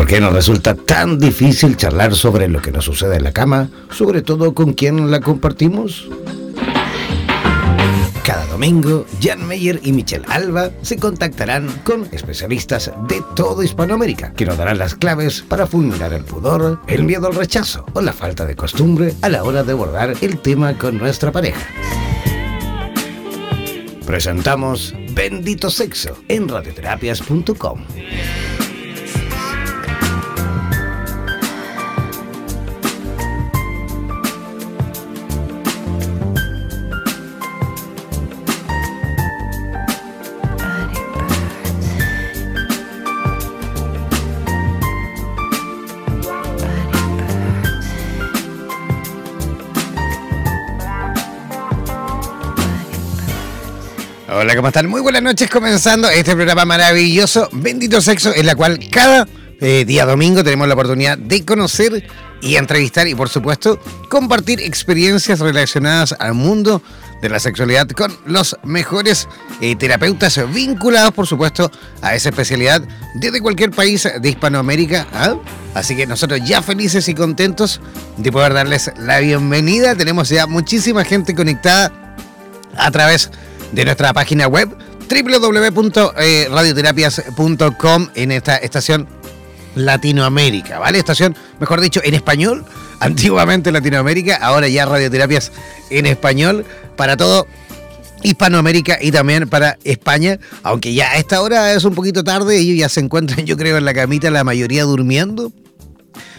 ¿Por qué nos resulta tan difícil charlar sobre lo que nos sucede en la cama, sobre todo con quien la compartimos? Cada domingo, Jan Meyer y Michelle Alba se contactarán con especialistas de toda Hispanoamérica que nos darán las claves para fulminar el pudor, el miedo al rechazo o la falta de costumbre a la hora de abordar el tema con nuestra pareja. Presentamos Bendito Sexo en radioterapias.com. ¿cómo están? Muy buenas noches, comenzando este programa maravilloso, Bendito Sexo, en la cual cada eh, día domingo tenemos la oportunidad de conocer y entrevistar y, por supuesto, compartir experiencias relacionadas al mundo de la sexualidad con los mejores eh, terapeutas vinculados, por supuesto, a esa especialidad desde cualquier país de Hispanoamérica. ¿ah? Así que nosotros ya felices y contentos de poder darles la bienvenida. Tenemos ya muchísima gente conectada a través de nuestra página web www.radioterapias.com en esta estación Latinoamérica, ¿vale? Estación, mejor dicho, en español, antiguamente Latinoamérica, ahora ya radioterapias en español para todo Hispanoamérica y también para España, aunque ya a esta hora es un poquito tarde, ellos ya se encuentran, yo creo, en la camita, la mayoría durmiendo.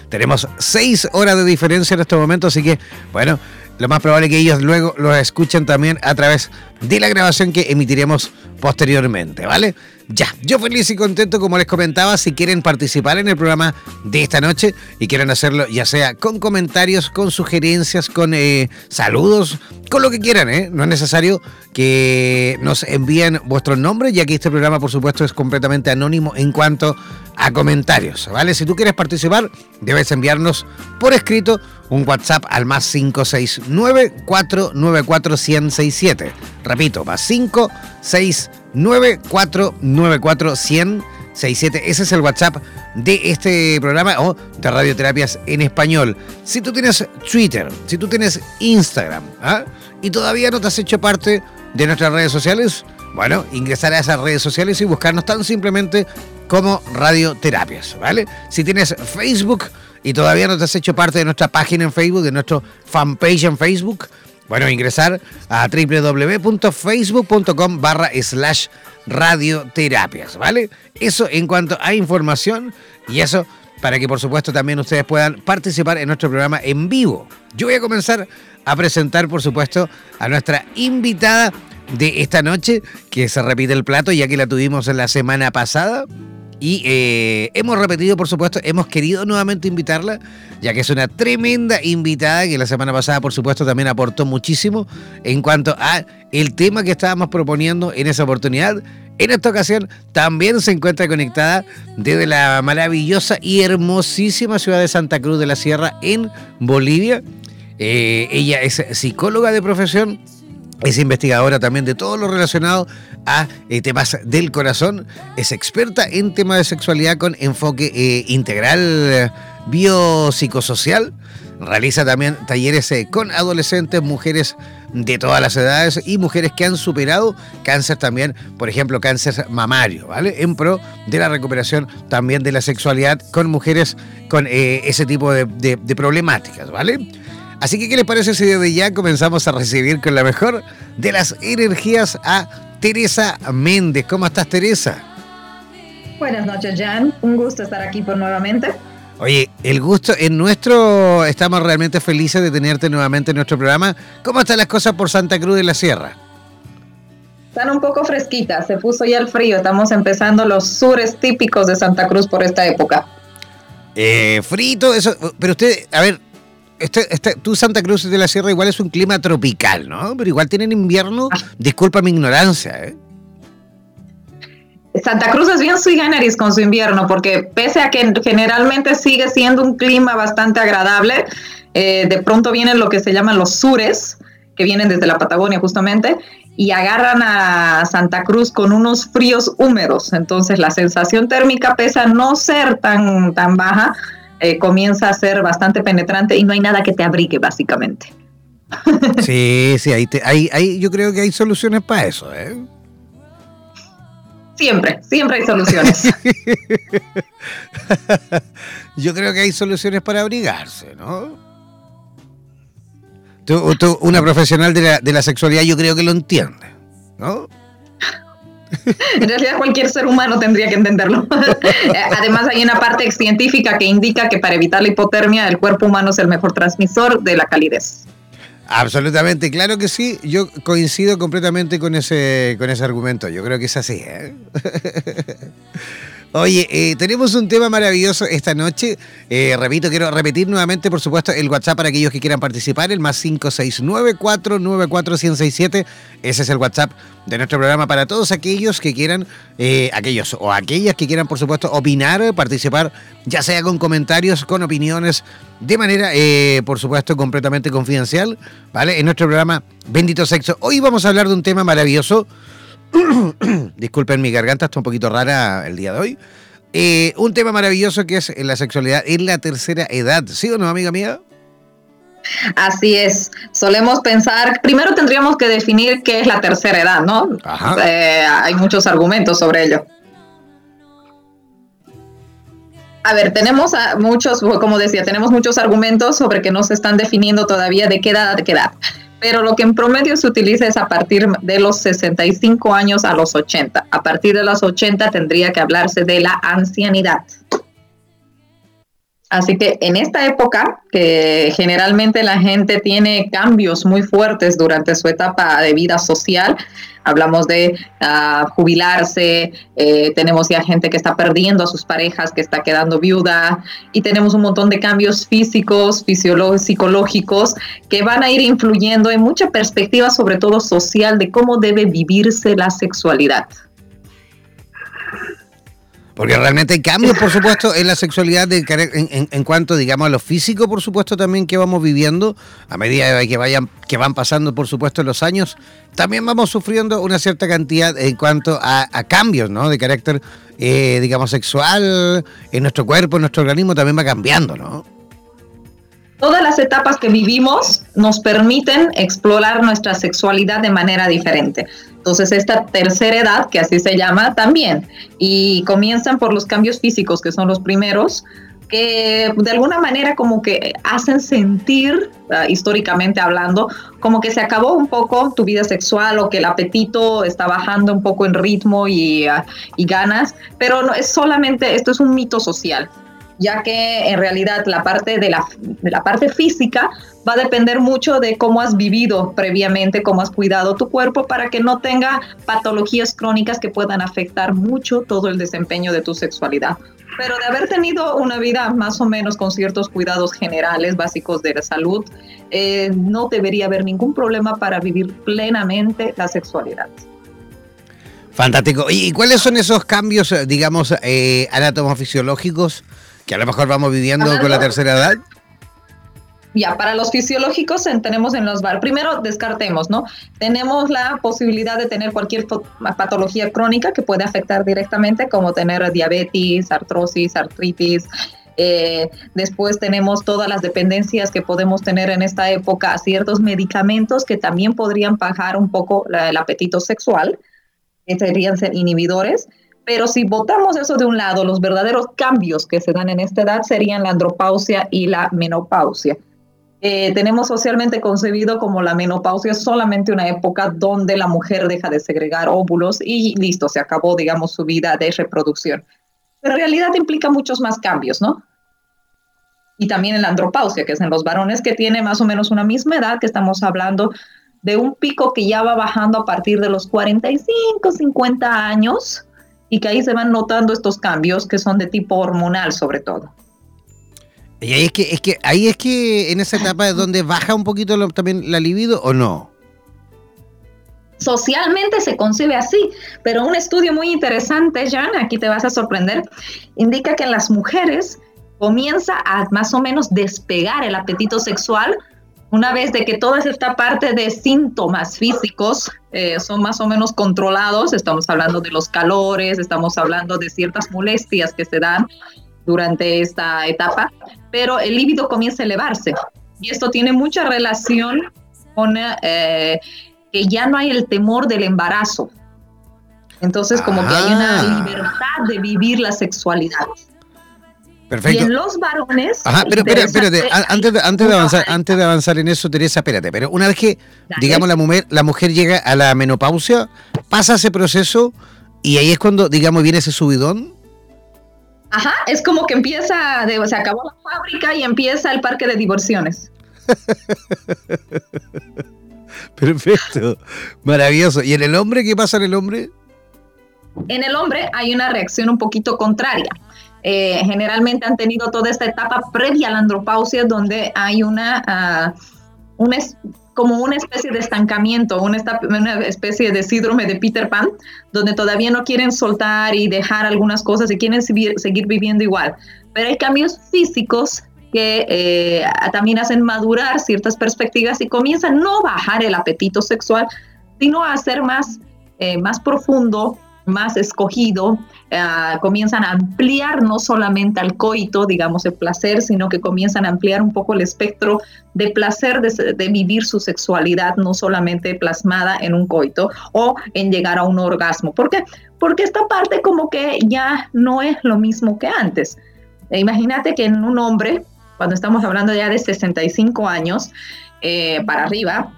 Tenemos seis horas de diferencia en este momento, así que, bueno, lo más probable es que ellos luego lo escuchen también a través de la grabación que emitiremos posteriormente, ¿vale? Ya, yo feliz y contento, como les comentaba, si quieren participar en el programa de esta noche y quieren hacerlo ya sea con comentarios, con sugerencias, con eh, saludos, con lo que quieran, ¿eh? No es necesario que nos envíen vuestros nombres, ya que este programa, por supuesto, es completamente anónimo en cuanto a comentarios, ¿vale? Si tú quieres participar, debes enviarnos por escrito un WhatsApp al más 569-494-1067. Repito, más 569-494-1067. Ese es el WhatsApp de este programa o de radioterapias en español. Si tú tienes Twitter, si tú tienes Instagram ¿ah? y todavía no te has hecho parte de nuestras redes sociales, bueno, ingresar a esas redes sociales y buscarnos tan simplemente como radioterapias, ¿vale? Si tienes Facebook y todavía no te has hecho parte de nuestra página en Facebook, de nuestro fanpage en Facebook, bueno, ingresar a www.facebook.com barra slash radioterapias, ¿vale? Eso en cuanto a información y eso para que por supuesto también ustedes puedan participar en nuestro programa en vivo. Yo voy a comenzar a presentar por supuesto a nuestra invitada de esta noche, que se repite el plato ya que la tuvimos la semana pasada. Y eh, hemos repetido, por supuesto, hemos querido nuevamente invitarla, ya que es una tremenda invitada que la semana pasada, por supuesto, también aportó muchísimo en cuanto a el tema que estábamos proponiendo en esa oportunidad. En esta ocasión también se encuentra conectada desde la maravillosa y hermosísima ciudad de Santa Cruz de la Sierra en Bolivia. Eh, ella es psicóloga de profesión, es investigadora también de todo lo relacionado a eh, temas del corazón. Es experta en temas de sexualidad con enfoque eh, integral biopsicosocial. Realiza también talleres eh, con adolescentes, mujeres de todas las edades y mujeres que han superado cáncer también, por ejemplo, cáncer mamario, ¿vale? En pro de la recuperación también de la sexualidad con mujeres con ese tipo de, de problemáticas, ¿vale? Así que, ¿qué les parece si desde ya comenzamos a recibir con la mejor de las energías a Teresa Méndez? ¿Cómo estás, Teresa? Buenas noches, Jan. Un gusto estar aquí por nuevamente. Oye, el gusto es nuestro. Estamos realmente felices de tenerte nuevamente en nuestro programa. ¿Cómo están las cosas por Santa Cruz de la Sierra? Están un poco fresquitas, se puso ya el frío, estamos empezando los sures típicos de Santa Cruz por esta época. Eh, frito, eso, pero usted, a ver, este, este, tú Santa Cruz de la Sierra igual es un clima tropical, ¿no? Pero igual tienen invierno, ah. disculpa mi ignorancia, ¿eh? Santa Cruz es bien sui generis con su invierno, porque pese a que generalmente sigue siendo un clima bastante agradable, eh, de pronto vienen lo que se llaman los sures, que vienen desde la Patagonia justamente, y agarran a Santa Cruz con unos fríos húmedos. Entonces la sensación térmica, pese a no ser tan, tan baja, eh, comienza a ser bastante penetrante y no hay nada que te abrigue, básicamente. Sí, sí, ahí, te, ahí, yo creo que hay soluciones para eso. ¿eh? Siempre, siempre hay soluciones. yo creo que hay soluciones para abrigarse, ¿no? Tú, una profesional de la, de la sexualidad yo creo que lo entiende, ¿no? En realidad cualquier ser humano tendría que entenderlo. Además hay una parte científica que indica que para evitar la hipotermia el cuerpo humano es el mejor transmisor de la calidez. Absolutamente, claro que sí. Yo coincido completamente con ese, con ese argumento. Yo creo que es así. ¿eh? Oye, eh, tenemos un tema maravilloso esta noche. Eh, repito, quiero repetir nuevamente, por supuesto, el WhatsApp para aquellos que quieran participar, el más 569-494-1067. Ese es el WhatsApp de nuestro programa para todos aquellos que quieran, eh, aquellos o aquellas que quieran, por supuesto, opinar, participar, ya sea con comentarios, con opiniones, de manera, por supuesto, completamente confidencial, ¿vale? En nuestro programa Bendito Sexo. Hoy vamos a hablar de un tema maravilloso Disculpen, mi garganta está un poquito rara el día de hoy. Eh, un tema maravilloso que es la sexualidad en la tercera edad, ¿sí o no, amiga mía? Así es. Solemos pensar, primero tendríamos que definir qué es la tercera edad, ¿no? Eh, hay muchos argumentos sobre ello. A ver, tenemos muchos, como decía, tenemos muchos argumentos sobre que no se están definiendo todavía de qué edad, de qué edad pero lo que en promedio se utiliza es a partir de los 65 años a los 80. A partir de los 80 tendría que hablarse de la ancianidad. Así que en esta época, que generalmente la gente tiene cambios muy fuertes durante su etapa de vida social, hablamos de ah, jubilarse, eh, tenemos ya gente que está perdiendo a sus parejas, que está quedando viuda, y tenemos un montón de cambios físicos, psicológicos, que van a ir influyendo en mucha perspectiva, sobre todo social, de cómo debe vivirse la sexualidad. Porque realmente hay cambios, por supuesto, en la sexualidad de, en, en, cuanto, digamos, a lo físico, por supuesto, también que vamos viviendo, a medida que vayan, que van pasando, por supuesto, los años, también vamos sufriendo una cierta cantidad en cuanto a, cambios, ¿no? De carácter, eh, digamos, sexual, en nuestro cuerpo, en nuestro organismo también va cambiando, ¿no? Todas las etapas que vivimos nos permiten explorar nuestra sexualidad de manera diferente. Entonces, esta tercera edad, que así se llama, también. Y comienzan por los cambios físicos, que son los primeros, que de alguna manera como que hacen sentir, ah, históricamente hablando, como que se acabó un poco tu vida sexual o que el apetito está bajando un poco en ritmo y, ah, y ganas, pero no es solamente, esto es un mito social ya que en realidad la parte de la, la, parte física va a depender mucho de cómo has vivido previamente, cómo has cuidado tu cuerpo para que no tenga patologías crónicas que puedan afectar mucho todo el desempeño de tu sexualidad. Pero de haber tenido una vida más o menos con ciertos cuidados generales básicos de la salud, eh, no debería haber ningún problema para vivir plenamente la sexualidad. Fantástico. ¿Y cuáles son esos cambios, digamos, eh, anatomofisiológicos que a lo mejor vamos viviendo con la tercera edad. Ya, para los fisiológicos tenemos en los bar. Primero descartemos, ¿no? Tenemos la posibilidad de tener cualquier patología crónica que puede afectar directamente, como tener diabetes, artrosis, artritis. Eh, después tenemos todas las dependencias que podemos tener en esta época, ciertos medicamentos que también podrían bajar un poco el apetito sexual, que serían ser inhibidores. Pero si votamos eso de un lado, los verdaderos cambios que se dan en esta edad serían la andropausia y la menopausia. Eh, tenemos socialmente concebido como la menopausia solamente una época donde la mujer deja de segregar óvulos y listo, se acabó, digamos, su vida de reproducción. Pero en realidad implica muchos más cambios, ¿no? Y también en la andropausia, que es en los varones que tienen más o menos una misma edad, que estamos hablando de un pico que ya va bajando a partir de los 45, 50 años y que ahí se van notando estos cambios que son de tipo hormonal sobre todo. Y ahí es que, es que, ahí es que en esa etapa es donde baja un poquito también la libido o no. Socialmente se concibe así, pero un estudio muy interesante, Jan, aquí te vas a sorprender, indica que en las mujeres comienza a más o menos despegar el apetito sexual una vez de que toda esta parte de síntomas físicos eh, son más o menos controlados, estamos hablando de los calores, estamos hablando de ciertas molestias que se dan durante esta etapa, pero el líbido comienza a elevarse. Y esto tiene mucha relación con eh, que ya no hay el temor del embarazo. Entonces, como que hay una ah. libertad de vivir la sexualidad. Perfecto. Y en los varones. Ajá, pero espérate, antes, de, antes, de avanzar, antes de avanzar en eso, Teresa, espérate, pero una vez que, digamos, la mujer, la mujer llega a la menopausia, pasa ese proceso y ahí es cuando, digamos, viene ese subidón. Ajá, es como que empieza, de, se acabó la fábrica y empieza el parque de divorciones. Perfecto, maravilloso. ¿Y en el hombre qué pasa en el hombre? En el hombre hay una reacción un poquito contraria. Eh, generalmente han tenido toda esta etapa previa a la andropausia donde hay una, uh, como una especie de estancamiento, una, una, especie de síndrome de Peter Pan, donde todavía no quieren soltar y dejar algunas cosas y quieren seguir, viviendo igual. Pero hay cambios físicos que eh, también hacen madurar ciertas perspectivas y comienzan no a bajar el apetito sexual, sino a ser más, eh, más profundo, más escogido, eh, comienzan a ampliar no solamente al coito, digamos, el placer, sino que comienzan a ampliar un poco el espectro de placer de, vivir su sexualidad, no solamente plasmada en un coito o en llegar a un orgasmo. ¿Por qué? Porque esta parte como que ya no es lo mismo que antes. E imagínate que en un hombre, cuando estamos hablando ya de 65 años eh, para arriba,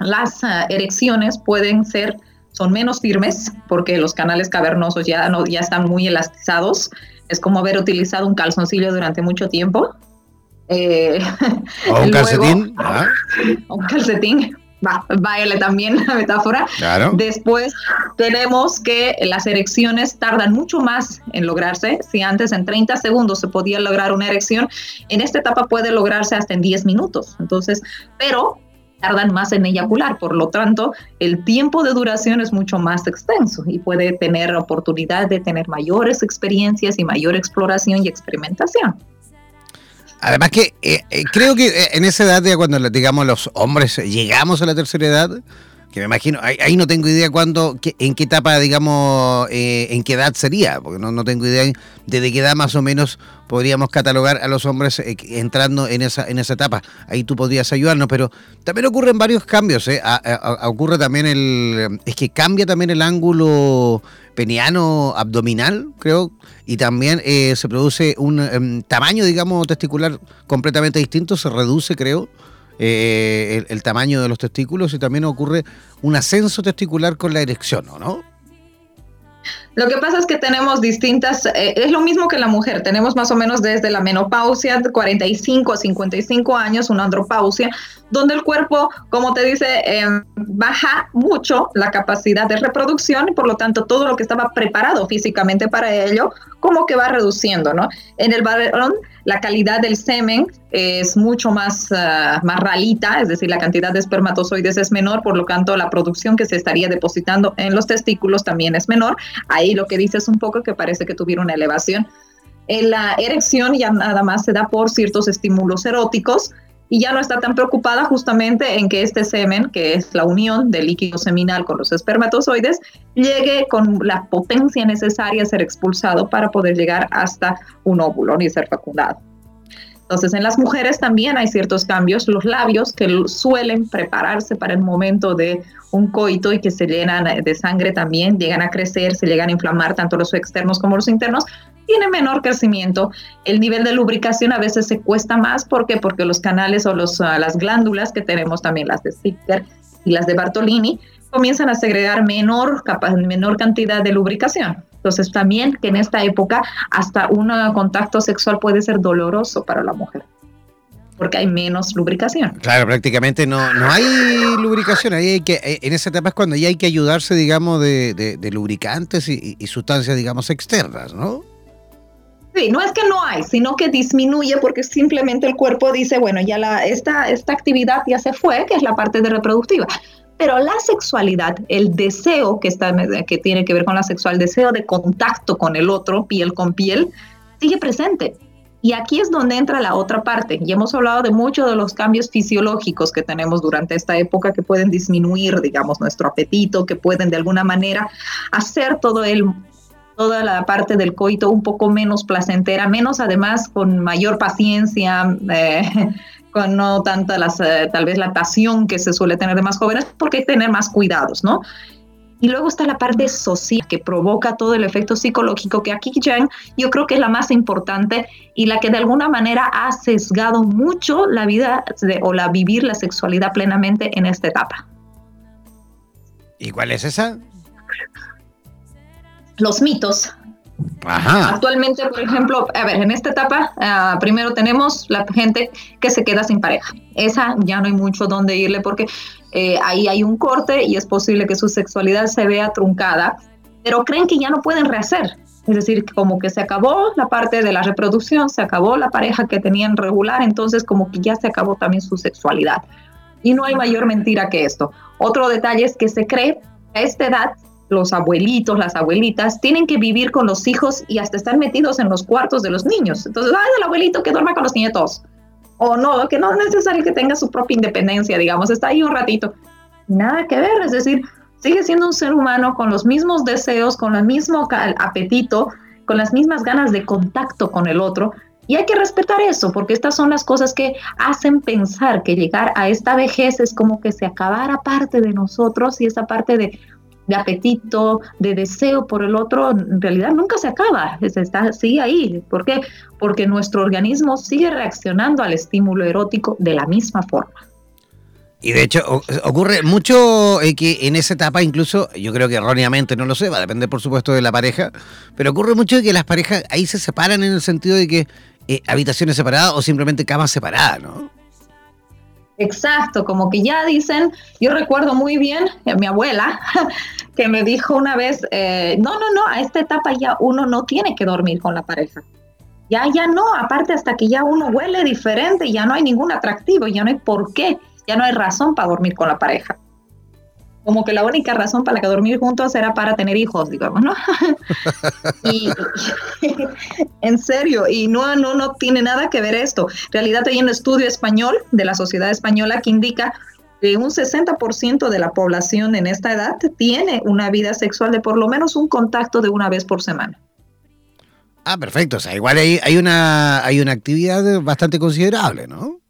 las ah, erecciones pueden ser son menos firmes porque los canales cavernosos ya, no, ya están muy elastizados. Es como haber utilizado un calzoncillo durante mucho tiempo. Eh, o un calcetín. Un calcetín. Va, también la metáfora. Claro. Después tenemos que las erecciones tardan mucho más en lograrse. Si antes en 30 segundos se podía lograr una erección, en esta etapa puede lograrse hasta en 10 minutos. Entonces, pero tardan más en eyacular, por lo tanto, el tiempo de duración es mucho más extenso y puede tener oportunidad de tener mayores experiencias y mayor exploración y experimentación. Además que eh, eh, creo que eh, en esa edad, cuando digamos los hombres llegamos a la tercera edad, que me imagino, ahí, no tengo idea cuándo, en qué etapa, digamos, eh, en qué edad sería, porque no, no tengo idea de qué edad más o menos podríamos catalogar a los hombres eh, entrando en esa, en esa etapa. Ahí tú podrías ayudarnos, pero también ocurren varios cambios, ¿eh? ocurre también el, es que cambia también el ángulo peniano abdominal, creo, y también eh, se produce un em, tamaño, digamos, testicular completamente distinto, se reduce, creo. Eh, el, tamaño de los testículos y también ocurre un ascenso testicular con la erección, ¿no? Lo que pasa es que tenemos distintas, eh, es lo mismo que la mujer, tenemos más o menos desde la menopausia, de 45 a 55 años, una andropausia, donde el cuerpo, como te dice, em, baja mucho la capacidad de reproducción y por lo tanto todo lo que estaba preparado físicamente para ello, como que va reduciendo, ¿no? En el varón, la calidad del semen es mucho más, ah, más ralita, es decir, la cantidad de espermatozoides es menor, por lo tanto la producción que se estaría depositando en los testículos también es menor. Ahí lo que dice es un poco que parece que tuviera una elevación. En la erección ya nada más se da por ciertos estímulos eróticos, y ya no está tan preocupada justamente en que este semen, que es la unión del líquido seminal con los espermatozoides, llegue con la potencia necesaria a ser expulsado para poder llegar hasta un óvulo y ser fecundado. Entonces, en las mujeres también hay ciertos cambios. Los labios que suelen prepararse para el momento de un coito y que se llenan de sangre también, llegan a crecer, se llegan a inflamar tanto los externos como los internos, tiene menor crecimiento. El nivel de lubricación a veces se cuesta más. ¿Por qué? Porque los canales o los, ah, las glándulas que tenemos también, las de Zicker y las de Bartolini, comienzan a segregar menor, menor cantidad de lubricación. Entonces también que en esta época hasta un contacto sexual puede ser doloroso para la mujer. porque hay menos lubricación. Claro, prácticamente no, no hay lubricación. Ahí hay que, eh, en esa etapa es cuando ya hay que ayudarse, digamos, de, lubricantes y, sustancias, digamos, externas, ¿no? Sí, no es que no hay, sino que disminuye porque simplemente el cuerpo dice, bueno, ya la, esta, esta actividad ya se fue, que es la parte de reproductiva. Pero la sexualidad, el deseo que, está, que tiene que ver con la sexual, deseo de contacto con el otro, piel con piel, sigue presente. Y aquí es donde entra la otra parte. Y hemos hablado de muchos de los cambios fisiológicos que tenemos durante esta época que pueden disminuir, digamos, nuestro apetito, que pueden de alguna manera hacer todo el toda la parte del coito un poco menos placentera, menos además con mayor paciencia, eh, con no tanta las, eh, tal vez la pasión que se suele tener de más jóvenes, porque hay que tener más cuidados, ¿no? Y luego está la parte social que provoca todo el efecto psicológico, que aquí Jen yo creo que es la más importante y la que de alguna manera ha sesgado mucho la vida o la vivir la sexualidad plenamente en esta etapa. ¿Y cuál es esa? Los mitos Actualmente, por ejemplo, a ver, en esta etapa, ah, primero tenemos la gente que se queda sin pareja. Esa ya no hay mucho donde irle porque eh, ahí hay un corte y es posible que su sexualidad se vea truncada, pero creen que ya no pueden rehacer. Es decir, como que se acabó la parte de la reproducción, se acabó la pareja que tenían regular, entonces como que ya se acabó también su sexualidad. Y no hay mayor mentira que esto. Otro detalle es que se cree a esta edad los abuelitos, las abuelitas, tienen que vivir con los hijos y hasta están metidos en los cuartos de los niños. Entonces, ay, el abuelito que duerma con los nietos. O no, que no es necesario que tenga su propia independencia, digamos, está ahí un ratito. Nada que ver, es decir, sigue siendo un ser humano con los mismos deseos, con el mismo apetito, con las mismas ganas de contacto con el otro. Y hay que respetar eso, porque estas son las cosas que hacen pensar que llegar a esta vejez es como que se acabara parte de nosotros y esa parte de de apetito, de deseo por el otro, en realidad nunca se acaba, está, sigue ahí. ¿Por qué? Porque nuestro organismo sigue reaccionando al estímulo erótico de la misma forma. Y de hecho ocurre mucho eh, que en esa etapa incluso, yo creo que erróneamente, no lo sé, va a depender por supuesto de la pareja, pero ocurre mucho que las parejas ahí se separan en el sentido de que eh, habitaciones separadas o simplemente camas separadas, ¿no? Exacto, como que ya dicen, yo recuerdo muy bien a mi abuela que me dijo una vez, eh, no, no, no, a esta etapa ya uno no tiene que dormir con la pareja. Ya, ya no, aparte hasta que ya uno huele diferente, ya no hay ningún atractivo, ya no hay por qué, ya no hay razón para dormir con la pareja como que la única razón para la que dormir juntos era para tener hijos, digamos, ¿no? y, en serio, y no, no, no tiene nada que ver esto. En realidad hay un estudio español de la Sociedad Española que indica que un 60% de la población en esta edad tiene una vida sexual de por lo menos un contacto de una vez por semana. Ah, perfecto. O sea, igual hay, hay, una, hay una actividad bastante considerable, ¿no?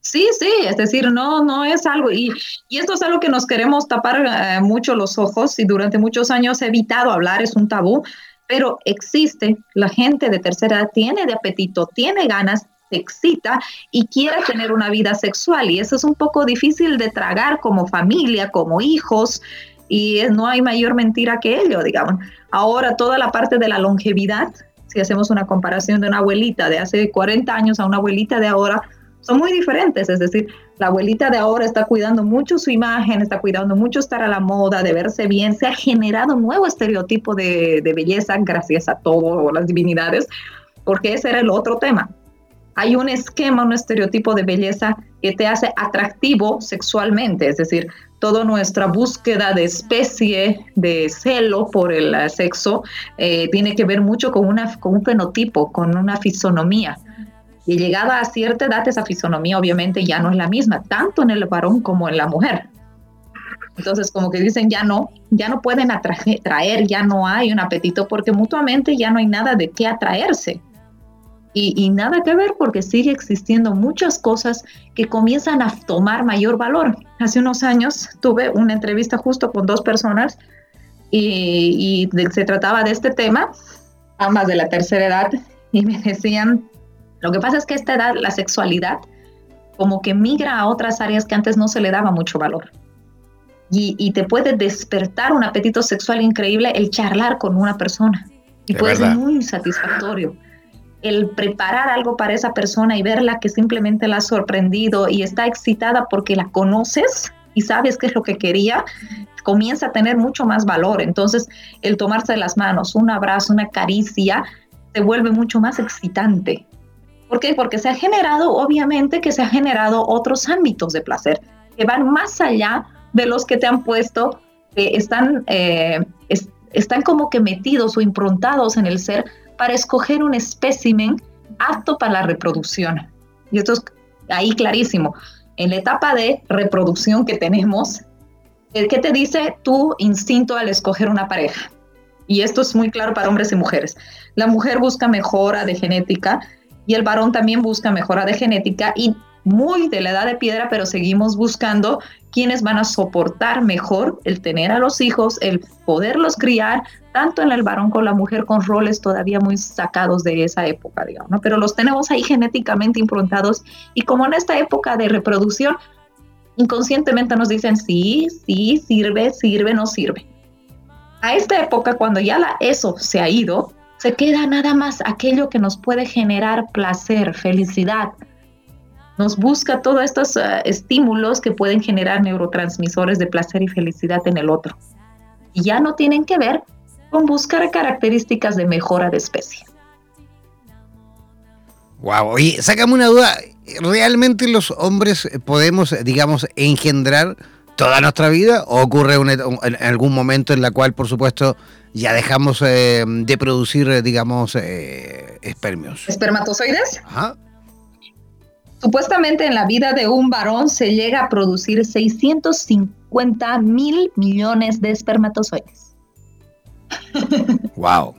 Sí, sí, es decir, no, no es algo, y, y esto es algo que nos queremos tapar eh, mucho los ojos y durante muchos años he evitado hablar, es un tabú, pero existe, la gente de tercera edad tiene de apetito, tiene ganas, se excita y quiere tener una vida sexual y eso es un poco difícil de tragar como familia, como hijos, y no hay mayor mentira que ello, digamos. Ahora toda la parte de la longevidad, si hacemos una comparación de una abuelita de hace 40 años a una abuelita de ahora, son muy diferentes, es decir, la abuelita de ahora está cuidando mucho su imagen, está cuidando mucho estar a la moda, de verse bien, se ha generado un nuevo estereotipo de, belleza gracias a todo, las divinidades, porque ese era el otro tema. Hay un esquema, un estereotipo de belleza que te hace atractivo sexualmente, es decir, toda nuestra búsqueda de especie, de celo por el sexo, eh, tiene que ver mucho con, una, con un fenotipo, con una fisonomía. Y llegada a cierta edad, esa fisonomía obviamente ya no es la misma, tanto en el varón como en la mujer. Entonces, como que dicen, ya no, ya no pueden atraer, ya no hay un apetito porque mutuamente ya no hay nada de qué atraerse. Y, y, nada que ver porque sigue existiendo muchas cosas que comienzan a tomar mayor valor. Hace unos años tuve una entrevista justo con dos personas y, y se trataba de este tema, ambas de la tercera edad, y me decían lo que pasa es que a esta edad la sexualidad como que migra a otras áreas que antes no se le daba mucho valor. Y, te puede despertar un apetito sexual increíble el charlar con una persona. Y puede ser muy satisfactorio. el preparar algo para esa persona y verla que simplemente la ha sorprendido y está excitada porque la conoces y sabes qué es lo que quería, comienza a tener mucho más valor. Entonces, el tomarse las manos, un abrazo, una caricia, se vuelve mucho más excitante. ¿Por qué? Porque se ha generado, obviamente, que se ha generado otros ámbitos de placer que van más allá de los que te han puesto, que están, eh, están como que metidos o improntados en el ser para escoger un espécimen apto para la reproducción. Y esto es ahí clarísimo. En la etapa de reproducción que tenemos, ¿qué te dice tu instinto al escoger una pareja? Y esto es muy claro para hombres y mujeres. La mujer busca mejora de genética y el varón también busca mejora de genética y muy de la edad de piedra, pero seguimos buscando quienes van a soportar mejor el tener a los hijos, el poderlos criar, tanto en el varón como la mujer, con roles todavía muy sacados de esa época, digamos, ¿no? Pero los tenemos ahí genéticamente improntados y como en esta época de reproducción, inconscientemente nos dicen sí, sí, sirve, sirve, no sirve. A esta época, cuando ya eso se ha ido, se queda nada más aquello que nos puede generar placer, felicidad, nos busca todos estos eh, estímulos que pueden generar neurotransmisores de placer y felicidad en el otro. Y ya no tienen que ver con buscar características de mejora de especie. Wow, oye, sácame una duda. ¿Realmente los hombres podemos, digamos, engendrar toda nuestra vida? ¿O ocurre en algún momento en la cual, por supuesto, ya dejamos eh, de producir, digamos, eh, espermios? ¿Espermatozoides? Ajá. Supuestamente en la vida de un varón se llega a producir 650 mil millones de espermatozoides. ¡Wow!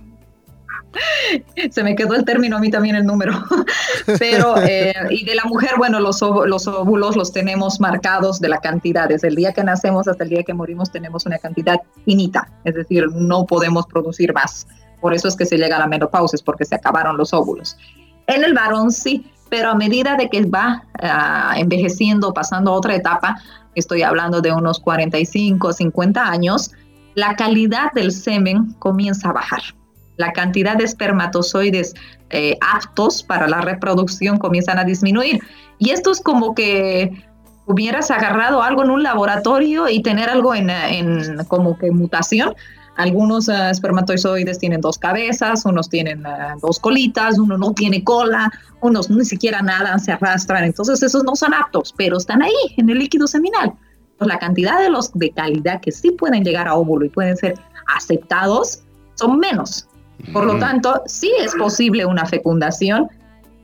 Se me quedó el término a mí también el número. Pero, eh, y de la mujer, bueno, los, los óvulos los tenemos marcados de la cantidad. Desde el día que nacemos hasta el día que morimos tenemos una cantidad finita. Es decir, no podemos producir más. Por eso es que se llega a la menopausia, es porque se acabaron los óvulos. En el varón sí, pero a medida de que va ah, envejeciendo, pasando a otra etapa, estoy hablando de unos 45, 50 años, la calidad del semen comienza a bajar. La cantidad de espermatozoides eh, aptos para la reproducción comienzan a disminuir. Y esto es como que hubieras agarrado algo en un laboratorio y tener algo en, como que mutación algunos eh, espermatozoides tienen dos cabezas, unos tienen eh, dos colitas, uno no tiene cola, unos ni siquiera nadan, se arrastran. Entonces esos no son aptos, pero están ahí en el líquido seminal. Pues la cantidad de los de calidad que sí pueden llegar a óvulo y pueden ser aceptados son menos. Por lo tanto, sí es posible una fecundación,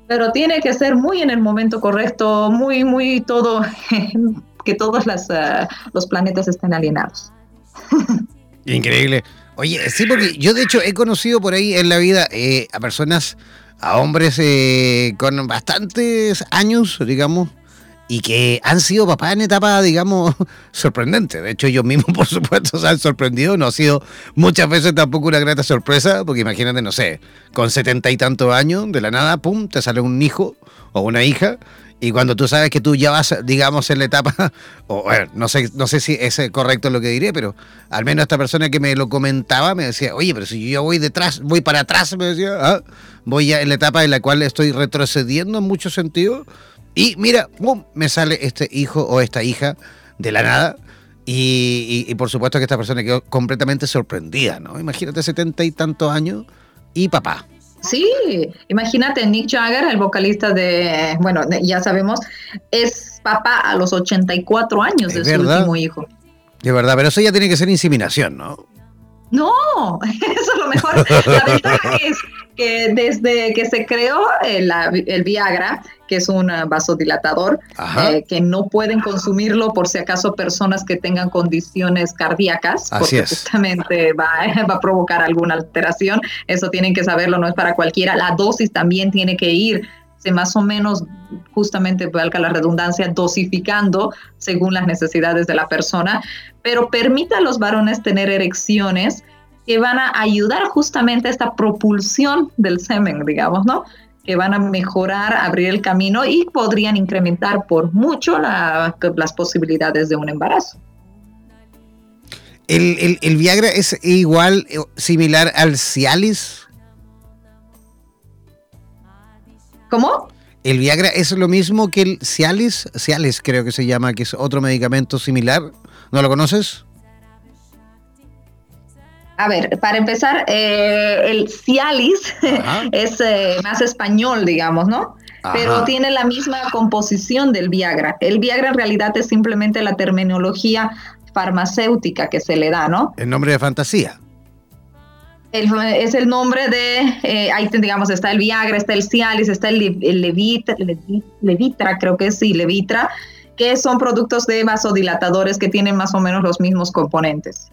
pero tiene que ser muy en el momento correcto, muy, muy todo, que todos eh, los planetas estén alienados. Increíble. Oye, sí, porque yo de hecho he conocido por ahí en la vida eh, a personas, a hombres eh, con bastantes años, digamos, y que han sido papás en etapa, digamos, sorprendente. De hecho, ellos mismos, por supuesto, se han sorprendido. No ha sido muchas veces tampoco una grata sorpresa, porque imagínate, no sé, con setenta y tantos años, de la nada, pum, te sale un hijo o una hija y cuando tú sabes que tú ya vas, digamos, en la etapa, o bueno, no sé, no sé si es correcto lo que diré, pero al menos esta persona que me lo comentaba me decía, oye, pero si yo ya voy detrás, voy para atrás, me decía, ah, voy ya en la etapa en la cual estoy retrocediendo en muchos sentidos, y mira, me sale este hijo o esta hija de la nada. Y, y por supuesto que esta persona quedó completamente sorprendida, ¿no? Imagínate setenta y tantos años y papá. Sí, imagínate, Nick Jagger, el vocalista de, bueno, ya sabemos, es papá a los 84 años de su último hijo. De verdad, pero eso ya tiene que ser inseminación, ¿no? No, eso es lo mejor. La ventaja es que desde que se creó el, el Viagra, que es un vasodilatador, eh, que no pueden consumirlo por si acaso personas que tengan condiciones cardíacas, porque justamente va, va, a provocar alguna alteración. Eso tienen que saberlo, no es para cualquiera. La dosis también tiene que ir más o menos, justamente valga la redundancia, dosificando según las necesidades de la persona, pero permite a los varones tener erecciones que van a ayudar justamente a esta propulsión del semen, digamos, ¿no? Que van a mejorar, abrir el camino y podrían incrementar por mucho las posibilidades de un embarazo. ¿El, el, Viagra es igual, eh, similar al Cialis? ¿Cómo? ¿El Viagra es lo mismo que el Cialis? Cialis creo que se llama, que es otro medicamento similar. ¿No lo conoces? A ver, para empezar, eh, el Cialis es eh, más español, digamos, ¿no? Pero tiene la misma composición del Viagra. El Viagra en realidad es simplemente la terminología farmacéutica que se le da, ¿no? El nombre de fantasía. Es el nombre de, eh, ahí digamos, está el Viagra, está el Cialis, está el, Levitra, Levitra, creo que sí, Levitra, que son productos de vasodilatadores que tienen más o menos los mismos componentes.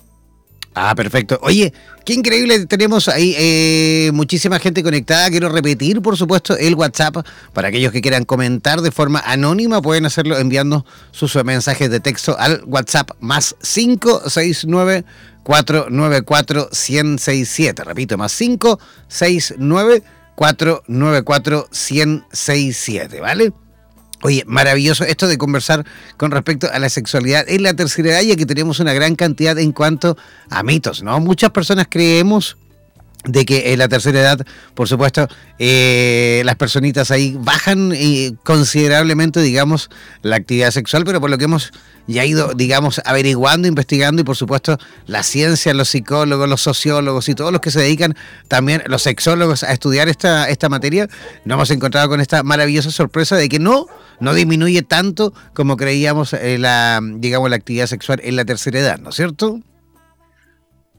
Ah, perfecto. Oye, qué increíble, tenemos ahí eh, muchísima gente conectada. Quiero repetir, por supuesto, el WhatsApp para aquellos que quieran comentar de forma anónima. Pueden hacerlo enviando sus mensajes de texto al WhatsApp más 569 494 1067. Repito, más 569 494 1067, ¿vale? Oye, maravilloso esto de conversar con respecto a la sexualidad en la tercera edad, ya que tenemos una gran cantidad en cuanto a mitos, ¿no? Muchas personas creemos de que en la tercera edad, por supuesto, eh, las personitas ahí bajan eh, considerablemente, digamos, la actividad sexual, pero por lo que hemos ya ido, digamos, averiguando, investigando y por supuesto la ciencia, los psicólogos, los sociólogos y todos los que se dedican, también los sexólogos a estudiar esta, esta materia, nos hemos encontrado con esta maravillosa sorpresa de que no, no disminuye tanto como creíamos eh, la, digamos, la actividad sexual en la tercera edad, ¿no es cierto?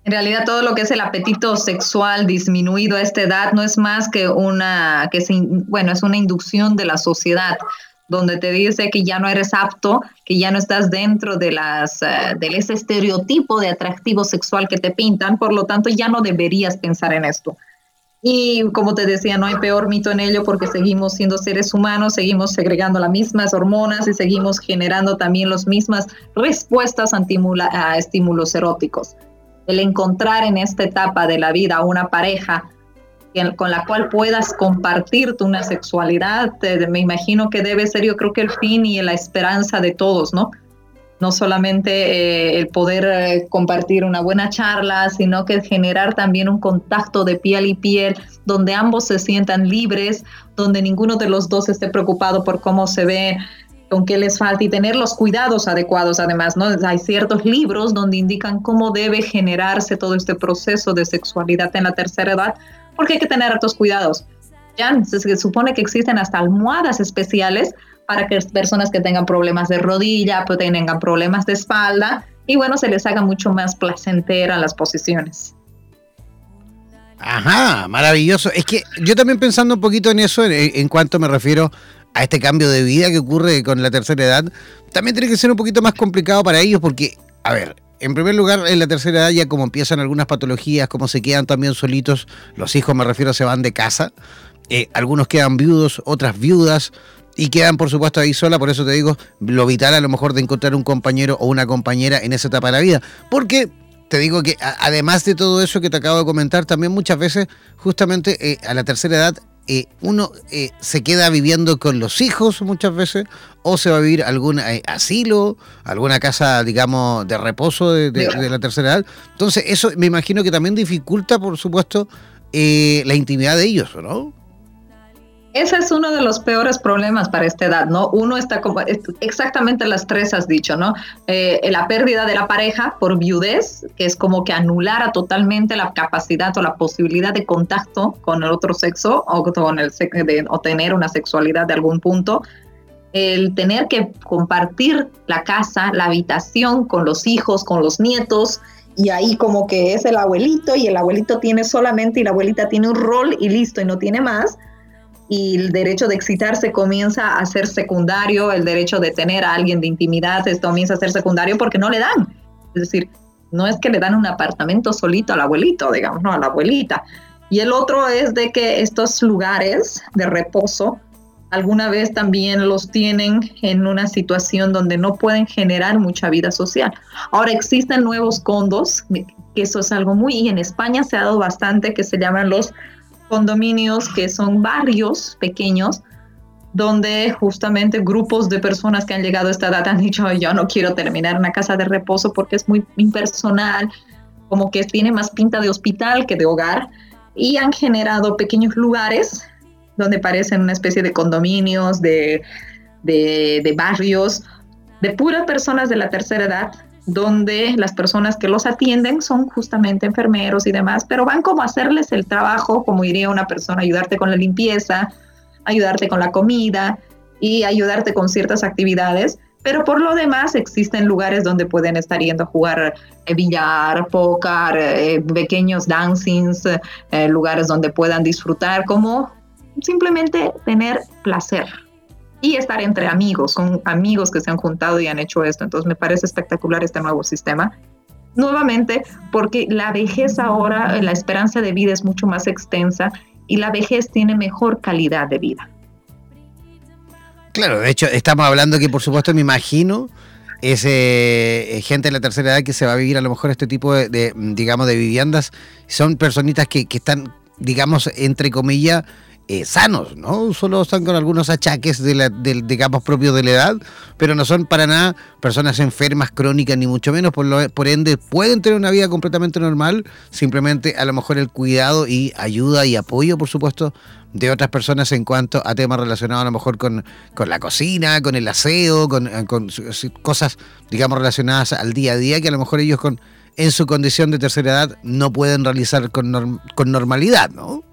En realidad todo lo que es el apetito sexual disminuido a esta edad no es más que una, que bueno, es una inducción de la sociedad donde te dice que ya no eres apto, que ya no estás dentro de las uh, de ese estereotipo de atractivo sexual que te pintan, por lo tanto ya no deberías pensar en esto. Y como te decía, no hay peor mito en ello porque seguimos siendo seres humanos, seguimos segregando las mismas hormonas y seguimos generando también las mismas respuestas a estímulos eróticos el encontrar en esta etapa de la vida una pareja con la cual puedas compartir tu una sexualidad, me imagino que debe ser yo creo que el fin y la esperanza de todos, ¿no? No solamente eh, el poder eh, compartir una buena charla, sino que generar también un contacto de piel y piel, donde ambos se sientan libres, donde ninguno de los dos esté preocupado por cómo se ve con qué les falta y tener los cuidados adecuados además, ¿no? Hay ciertos libros donde indican cómo debe generarse todo este proceso de sexualidad en la tercera edad, porque hay que tener altos cuidados. Ya se supone que existen hasta almohadas especiales para que personas que tengan problemas de rodilla, pues tengan problemas de espalda y bueno, se les haga mucho más placentera las posiciones. Ajá, maravilloso. Es que yo también pensando un poquito en eso, en cuanto me refiero a este cambio de vida que ocurre con la tercera edad, también tiene que ser un poquito más complicado para ellos porque, a ver, en primer lugar, en la tercera edad ya como empiezan algunas patologías, como se quedan también solitos, los hijos me refiero se van de casa, eh, algunos quedan viudos, otras viudas, y quedan por supuesto ahí sola, por eso te digo, lo vital a lo mejor de encontrar un compañero o una compañera en esa etapa de la vida, porque te digo que además de todo eso que te acabo de comentar, también muchas veces justamente eh, a la tercera edad eh, uno eh, se queda viviendo con los hijos muchas veces o se va a vivir algún eh, asilo, alguna casa, digamos, de reposo de, de, la tercera edad. Entonces, eso me imagino que también dificulta, por supuesto, la intimidad de ellos, ¿no? Ese es uno de los peores problemas para esta edad, ¿no? Uno está como, exactamente las tres has dicho, ¿no? Eh, la pérdida de la pareja por viudez, que es como que anulara totalmente la capacidad o la posibilidad de contacto con el otro sexo o, con el, de, o tener una sexualidad de algún punto. El tener que compartir la casa, la habitación con los hijos, con los nietos, y ahí como que es el abuelito y el abuelito tiene solamente y la abuelita tiene un rol y listo y no tiene más y el derecho de excitarse comienza a ser secundario, el derecho de tener a alguien de intimidad comienza a ser secundario porque no le dan. Es decir, no es que le dan un apartamento solito al abuelito, digamos, no, a la abuelita. Y el otro es de que estos lugares de reposo alguna vez también los tienen en una situación donde no pueden generar mucha vida social. Ahora existen nuevos condos, que eso es algo muy, y en España se ha dado bastante, que se llaman los condominios que son barrios pequeños donde justamente grupos de personas que han llegado a esta edad han dicho, yo no quiero terminar una casa de reposo porque es muy impersonal, como que tiene más pinta de hospital que de hogar, y han generado pequeños lugares donde parecen una especie de condominios, de, de, barrios, de puras personas de la tercera edad, donde las personas que los atienden son justamente enfermeros y demás, pero van como a hacerles el trabajo, como diría una persona, ayudarte con la limpieza, ayudarte con la comida y ayudarte con ciertas actividades, pero por lo demás existen lugares donde pueden estar yendo a jugar eh, billar, póker, eh, pequeños dancings, eh, lugares donde puedan disfrutar, como simplemente tener placer y estar entre amigos, son amigos que se han juntado y han hecho esto. Entonces me parece espectacular este nuevo sistema. Nuevamente, porque la vejez ahora, la esperanza de vida es mucho más extensa y la vejez tiene mejor calidad de vida. Claro, de hecho, estamos hablando que, por supuesto, me imagino, es eh, gente de la tercera edad que se va a vivir a lo mejor este tipo de, digamos, de viviendas. Son personitas que, que están, digamos, entre comillas, eh, sanos, ¿no? Solo están con algunos achaques de la, digamos, propios de la edad, pero no son para nada personas enfermas, crónicas, ni mucho menos, por, lo, ende pueden tener una vida completamente normal, simplemente a lo mejor el cuidado y ayuda y apoyo, por supuesto, de otras personas en cuanto a temas relacionados a lo mejor con, con la cocina, con el aseo, con, con cosas, digamos, relacionadas al día a día que a lo mejor ellos con en su condición de tercera edad no pueden realizar con, con normalidad, ¿no?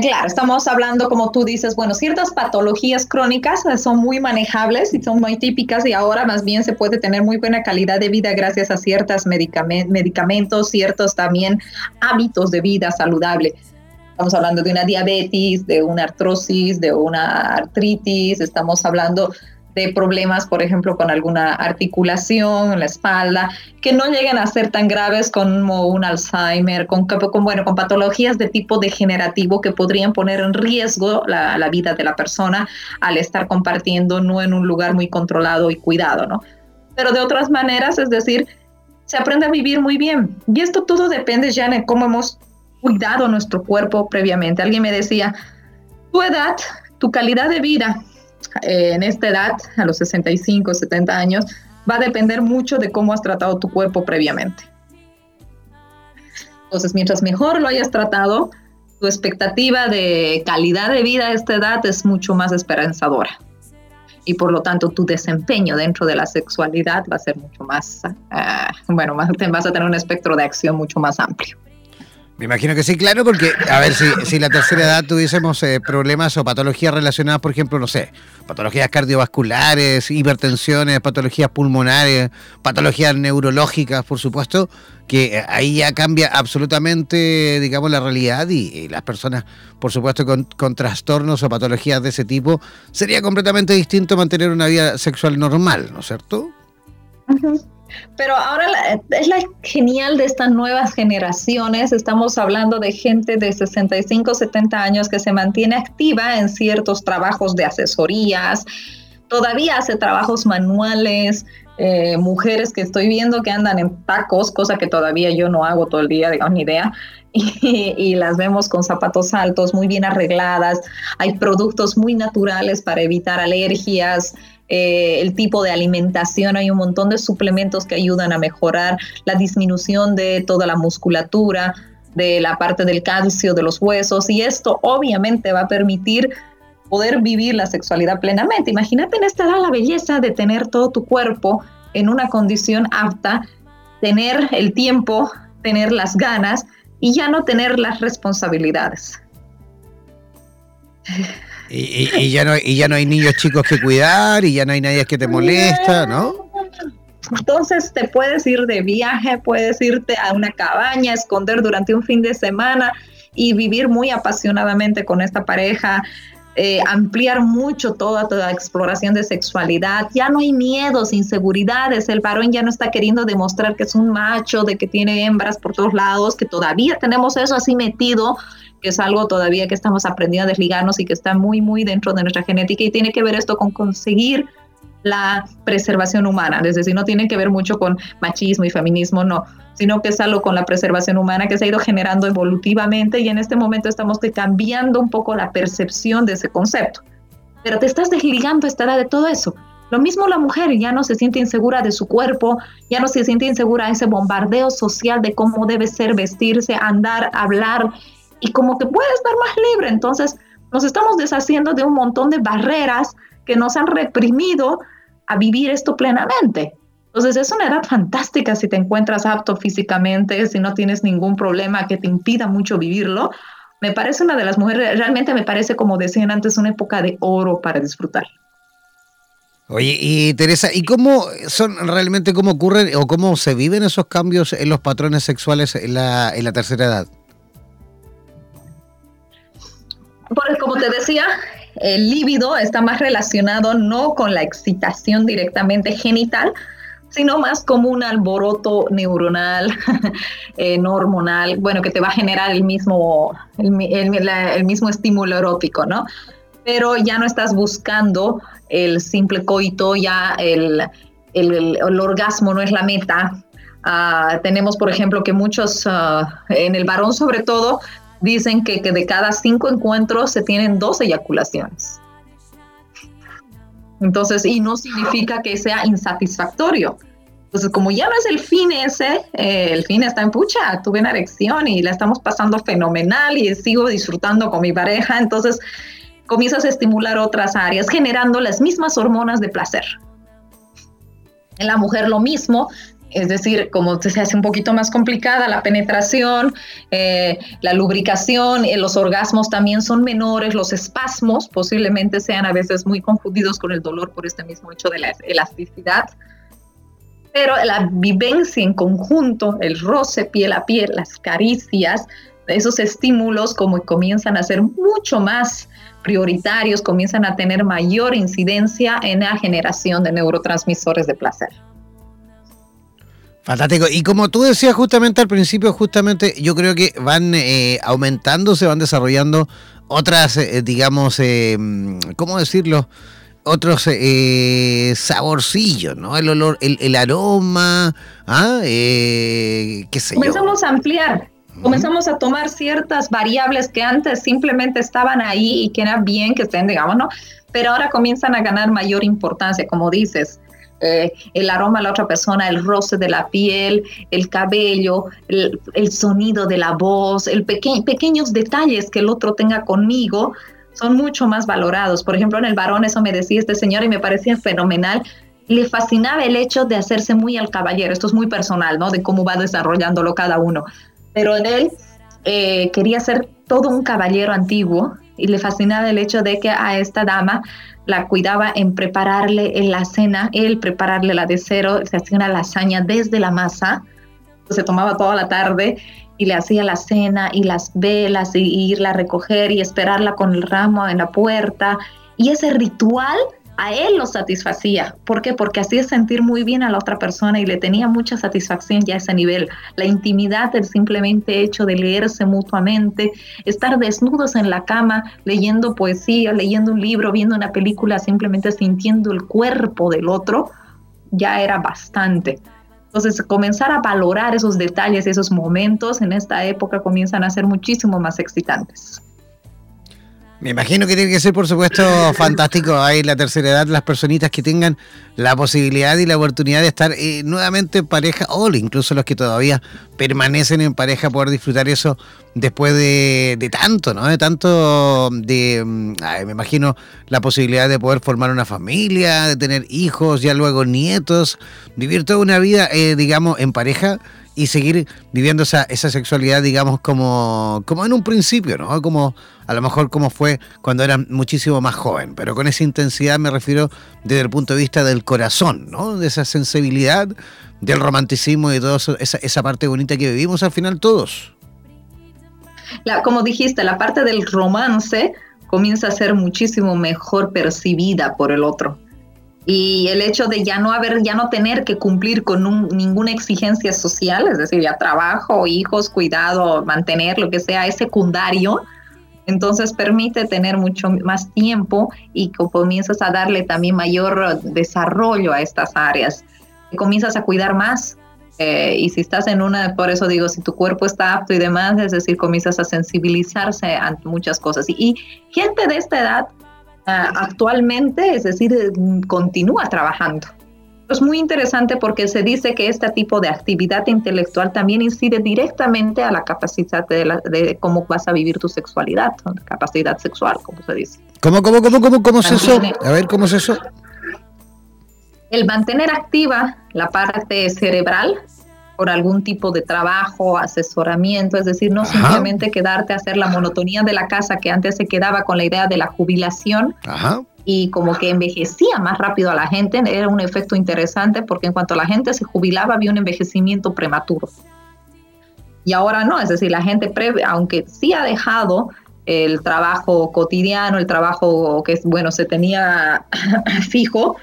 Claro, estamos hablando, como tú dices, bueno, ciertas patologías crónicas son muy manejables y son muy típicas y ahora más bien se puede tener muy buena calidad de vida gracias a ciertos medicamentos, ciertos también hábitos de vida saludable. Estamos hablando de una diabetes, de una artrosis, de una artritis, estamos hablando de problemas, por ejemplo, con alguna articulación en la espalda, que no lleguen a ser tan graves como un Alzheimer, con, bueno, con patologías de tipo degenerativo que podrían poner en riesgo la, la, vida de la persona al estar compartiendo no en un lugar muy controlado y cuidado, ¿no? Pero de otras maneras, es decir, se aprende a vivir muy bien. Y esto todo depende ya de cómo hemos cuidado nuestro cuerpo previamente. Alguien me decía, tu edad, tu calidad de vida, eh, en esta edad, a los 65, 70 años, va a depender mucho de cómo has tratado tu cuerpo previamente. Entonces, mientras mejor lo hayas tratado, tu expectativa de calidad de vida a esta edad es mucho más esperanzadora. Y por lo tanto, tu desempeño dentro de la sexualidad va a ser mucho más, uh, bueno, vas a tener un espectro de acción mucho más amplio. Me imagino que sí, claro, porque a ver si, si la tercera edad tuviésemos eh, problemas o patologías relacionadas, por ejemplo, no sé, patologías cardiovasculares, hipertensiones, patologías pulmonares, patologías neurológicas, por supuesto, que eh, ahí ya cambia absolutamente, digamos, la realidad y, las personas, por supuesto, con, con, trastornos o patologías de ese tipo, sería completamente distinto mantener una vida sexual normal, ¿no es cierto? Pero ahora es la genial de estas nuevas generaciones. Estamos hablando de gente de 65, 70 años que se mantiene activa en ciertos trabajos de asesorías, todavía hace trabajos manuales, eh, mujeres que estoy viendo que andan en tacos, cosa que todavía yo no hago todo el día, digamos, ni idea, y, y, las vemos con zapatos altos, muy bien arregladas, hay productos muy naturales para evitar alergias, eh, el tipo de alimentación, hay un montón de suplementos que ayudan a mejorar la disminución de toda la musculatura, de la parte del calcio, de los huesos, y esto obviamente va a permitir poder vivir la sexualidad plenamente. Imagínate en esta edad la belleza de tener todo tu cuerpo en una condición apta, tener el tiempo, tener las ganas y ya no tener las responsabilidades. Y, ya no, y ya no hay niños chicos que cuidar y ya no hay nadie que te molesta, ¿no? Entonces te puedes ir de viaje, puedes irte a una cabaña, esconder durante un fin de semana y vivir muy apasionadamente con esta pareja, eh, ampliar mucho toda toda exploración de sexualidad. Ya no hay miedos, inseguridades. El varón ya no está queriendo demostrar que es un macho, de que tiene hembras por todos lados, que todavía tenemos eso así metido que es algo todavía que estamos aprendiendo a desligarnos y que está muy, muy dentro de nuestra genética y tiene que ver esto con conseguir la preservación humana, es decir, no tiene que ver mucho con machismo y feminismo, no, sino que es algo con la preservación humana que se ha ido generando evolutivamente y en este momento estamos cambiando un poco la percepción de ese concepto. Pero te estás desligando esta edad de todo eso. Lo mismo la mujer ya no se siente insegura de su cuerpo, ya no se siente insegura de ese bombardeo social de cómo debe ser vestirse, andar, hablar, y como que puede estar más libre. Entonces, nos estamos deshaciendo de un montón de barreras que nos han reprimido a vivir esto plenamente. Entonces es una edad fantástica si te encuentras apto físicamente, si no tienes ningún problema que te impida mucho vivirlo. Me parece una de las mujeres, realmente me parece, como decían antes, una época de oro para disfrutar. Oye, y Teresa, ¿y cómo son realmente, cómo ocurren o cómo se viven esos cambios en los patrones sexuales en la, en la tercera edad? Pues como te decía, el líbido está más relacionado no con la excitación directamente genital, sino más como un alboroto neuronal, eh, hormonal, bueno, que te va a generar el mismo, el, mismo estímulo erótico, ¿no? Pero ya no estás buscando el simple coito, ya el, el orgasmo no es la meta. Ah, tenemos, por ejemplo, que muchos, ah, en el varón sobre todo, dicen que, que de cada cinco encuentros se tienen dos eyaculaciones. Entonces, y no significa que sea insatisfactorio. Entonces, como ya no es el fin ese, eh, el fin está en pucha, tuve una erección y la estamos pasando fenomenal y sigo disfrutando con mi pareja, entonces comienzas a estimular otras áreas generando las mismas hormonas de placer. En la mujer lo mismo, es decir, como se hace un poquito más complicada la penetración, eh, la lubricación, eh, los orgasmos también son menores, los espasmos posiblemente sean a veces muy confundidos con el dolor por este mismo hecho de la elasticidad. Pero la vivencia en conjunto, el roce piel a piel, las caricias, esos estímulos como comienzan a ser mucho más prioritarios, comienzan a tener mayor incidencia en la generación de neurotransmisores de placer. Fantástico. Y como tú decías justamente al principio, justamente yo creo que van eh, aumentando, se van desarrollando otras, eh, digamos, eh, ¿cómo decirlo? Otros eh, saborcillos, ¿no? El olor, el, aroma, ¿ah? qué sé Comenzamos a ampliar, comenzamos a tomar ciertas variables que antes simplemente estaban ahí y que era bien que estén, digamos, ¿no? Pero ahora comienzan a ganar mayor importancia, como dices eh, el aroma a la otra persona, el roce de la piel, el cabello, el, sonido de la voz, el pequeños detalles que el otro tenga conmigo son mucho más valorados. Por ejemplo, en el varón, eso me decía este señor y me parecía fenomenal. Le fascinaba el hecho de hacerse muy al caballero. Esto es muy personal, ¿no? De cómo va desarrollándolo cada uno. Pero en él eh, quería ser todo un caballero antiguo y le fascinaba el hecho de que a esta dama la cuidaba en prepararle la cena, él prepararle la de cero, se hacía una lasaña desde la masa, se tomaba toda la tarde y le hacía la cena y las velas y irla a recoger y esperarla con el ramo en la puerta. Y ese ritual a él lo satisfacía. ¿Por qué? Porque hacía sentir muy bien a la otra persona y le tenía mucha satisfacción ya a ese nivel. La intimidad del simplemente hecho de leerse mutuamente, estar desnudos en la cama, leyendo poesía, leyendo un libro, viendo una película, simplemente sintiendo el cuerpo del otro, ya era bastante. Entonces, comenzar a valorar esos detalles, esos momentos en esta época comienzan a ser muchísimo más excitantes. Me imagino que tiene que ser, por supuesto, fantástico ahí la tercera edad, las personitas que tengan la posibilidad y la oportunidad de estar eh, nuevamente en pareja, o incluso los que todavía permanecen en pareja, poder disfrutar eso después de, tanto, ¿no? De tanto, de, mm, me imagino, la posibilidad de poder formar una familia, de tener hijos, ya luego nietos, vivir toda una vida, eh, digamos, en pareja y seguir viviendo esa, esa sexualidad, digamos, como, como en un principio, ¿no? Como a lo mejor como fue cuando era muchísimo más joven, pero con esa intensidad me refiero desde el punto de vista del corazón, ¿no? De esa sensibilidad, del romanticismo y toda esa, esa parte bonita que vivimos al final todos. La, como dijiste, la parte del romance comienza a ser muchísimo mejor percibida por el otro y el hecho de ya no haber, ya no tener que cumplir con ninguna exigencia social, es decir, ya trabajo, hijos, cuidado, mantener lo que sea, es secundario, entonces permite tener mucho más tiempo y comienzas a darle también mayor desarrollo a estas áreas. comienzas a cuidar más. Eh, y si estás en una, por eso digo, si tu cuerpo está apto y demás, es decir, comienzas a sensibilizarse ante muchas cosas. y gente de esta edad actualmente, es decir, continúa trabajando. Es muy interesante porque se dice que este tipo de actividad intelectual también incide directamente a la capacidad de, cómo vas a vivir tu sexualidad, capacidad sexual, como se dice. ¿Cómo, cómo, cómo, cómo, cómo es eso? A ver, ¿cómo es eso? El mantener activa la parte cerebral por algún tipo de trabajo, asesoramiento, es decir, no simplemente quedarte a hacer la monotonía de la casa que antes se quedaba con la idea de la jubilación y como que envejecía más rápido a la gente, era un efecto interesante porque en cuanto la gente se jubilaba había un envejecimiento prematuro. Y ahora no, es decir, la gente, aunque sí ha dejado el trabajo cotidiano, el trabajo que, bueno, se tenía fijo,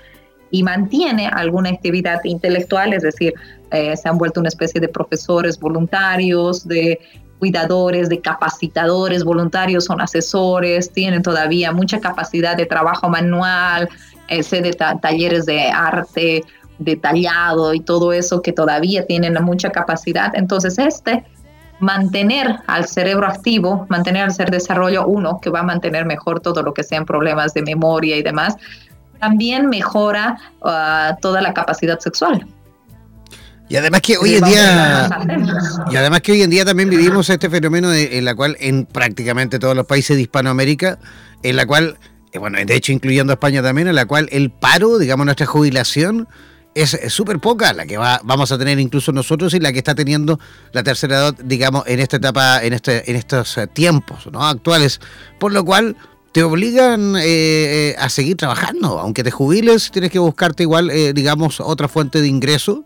y mantiene alguna actividad intelectual, es decir, eh, se han vuelto una especie de profesores voluntarios, de cuidadores, de capacitadores voluntarios, son asesores, tienen todavía mucha capacidad de trabajo manual, ese de talleres de arte detallado y todo eso que todavía tienen mucha capacidad. Entonces, este mantener al cerebro activo, mantener al ser desarrollo uno, que va a mantener mejor todo lo que sean problemas de memoria y demás, también mejora ah, toda la capacidad sexual. Y además que hoy en día y además que hoy en día también vivimos este fenómeno en la cual en prácticamente todos los países de Hispanoamérica, en la cual eh, bueno, de hecho incluyendo España también, en la cual el paro, digamos nuestra jubilación es súper poca la que va, vamos a tener incluso nosotros y la que está teniendo la tercera edad, digamos, en esta etapa, en este, en estos tiempos ¿no? actuales. Por lo cual, te obligan eh, eh, a seguir trabajando. Aunque te jubiles, tienes que buscarte igual, eh, digamos, otra fuente de ingreso.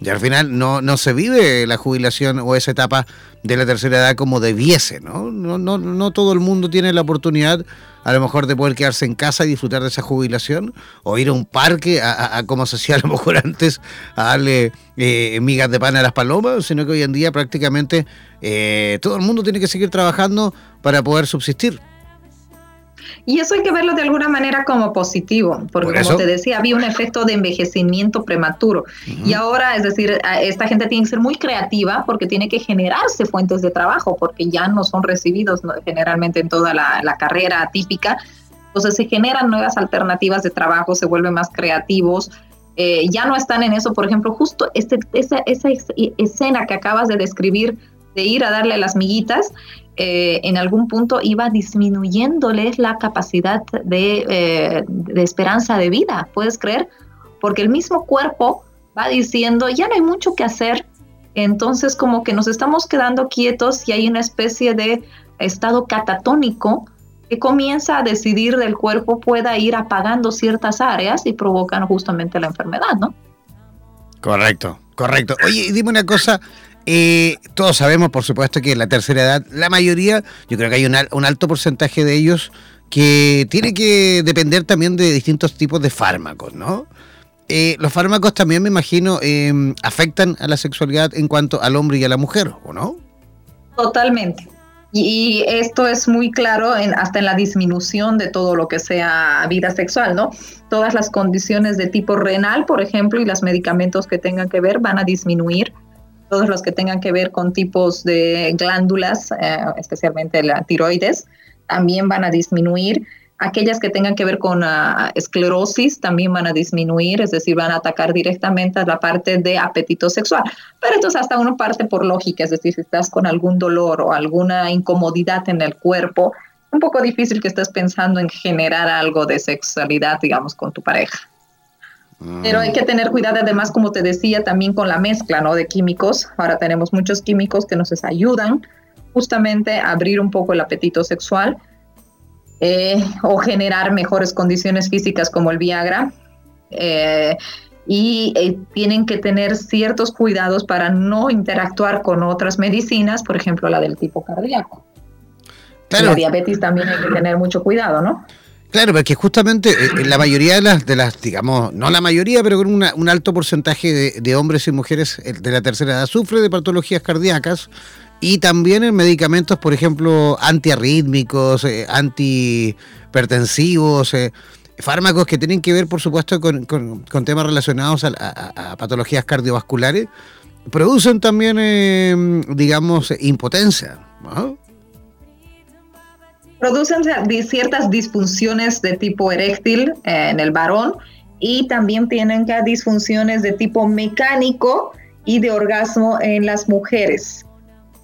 Y al final no, no se vive la jubilación o esa etapa de la tercera edad como debiese, ¿no? No, no, no todo el mundo tiene la oportunidad a lo mejor de poder quedarse en casa y disfrutar de esa jubilación o ir a un parque a, como se hacía a lo mejor antes a darle migas de pan a las palomas, sino que hoy en día prácticamente todo el mundo tiene que seguir trabajando para poder subsistir. Y eso hay que verlo de alguna manera como positivo, porque como te decía, había un efecto de envejecimiento prematuro. Y ahora, es decir, esta gente tiene que ser muy creativa porque tiene que generarse fuentes de trabajo, porque ya no son recibidos generalmente en toda la, carrera típica. Entonces se generan nuevas alternativas de trabajo, se vuelven más creativos. Eh, ya no están en eso, por ejemplo, justo este, esa, esa escena que acabas de describir de ir a darle las miguitas, eh, en algún punto iba disminuyéndoles la capacidad eh, de, esperanza de vida, ¿puedes creer? Porque el mismo cuerpo va diciendo, ya no hay mucho que hacer, entonces como que nos estamos quedando quietos y hay una especie de estado catatónico que comienza a decidir del cuerpo pueda ir apagando ciertas áreas y provocan justamente la enfermedad, ¿no? Correcto, correcto. Oye, dime una cosa, eh, todos sabemos, por supuesto, que en la tercera edad, la mayoría, yo creo que hay un, alto porcentaje de ellos que tiene que depender también de distintos tipos de fármacos, ¿no? Eh, los fármacos también, me imagino, em, afectan a la sexualidad en cuanto al hombre y a la mujer, ¿o no? Totalmente. Y, esto es muy claro en, hasta en la disminución de todo lo que sea vida sexual, ¿no? Todas las condiciones de tipo renal, por ejemplo, y los medicamentos que tengan que ver van a disminuir todos los que tengan que ver con tipos de glándulas, eh, especialmente la tiroides, también van a disminuir. Aquellas que tengan que ver con ah, esclerosis también van a disminuir, es decir, van a atacar directamente a la parte de apetito sexual. Pero entonces hasta una parte por lógica, es decir, si estás con algún dolor o alguna incomodidad en el cuerpo, un poco difícil que estés pensando en generar algo de sexualidad, digamos, con tu pareja. Pero hay que tener cuidado además, como te decía, también con la mezcla ¿no? de químicos. Ahora tenemos muchos químicos que nos ayudan justamente a abrir un poco el apetito sexual eh, o generar mejores condiciones físicas como el Viagra. Eh, y eh, tienen que tener ciertos cuidados para no interactuar con otras medicinas, por ejemplo la del tipo cardíaco. La diabetes también hay que tener mucho cuidado, ¿no? Claro, porque justamente eh, la mayoría de las, de las, digamos, no la mayoría, pero con un alto porcentaje de, hombres y mujeres eh, de la tercera edad sufre de patologías cardíacas y también en medicamentos, por ejemplo, antiarrítmicos, eh, antihipertensivos, fármacos que tienen que ver, por supuesto, con, temas relacionados a, patologías cardiovasculares, producen también, digamos, impotencia. ¿no? Producen ciertas disfunciones de tipo eréctil eh, en el varón y también tienen ya disfunciones de tipo mecánico y de orgasmo en las mujeres.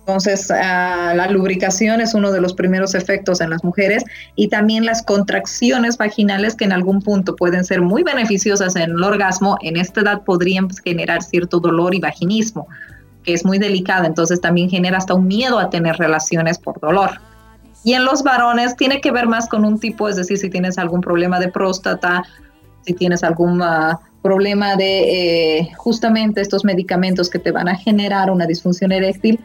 Entonces, ah, la lubricación es uno de los primeros efectos en las mujeres y también las contracciones vaginales que en algún punto pueden ser muy beneficiosas en el orgasmo, en esta edad podrían generar cierto dolor y vaginismo, que es muy delicado, entonces también genera hasta un miedo a tener relaciones por dolor. Y en los varones tiene que ver más con un tipo, es decir, si tienes algún problema de próstata, si tienes algún ah, problema de eh, justamente estos medicamentos que te van a generar una disfunción eréctil,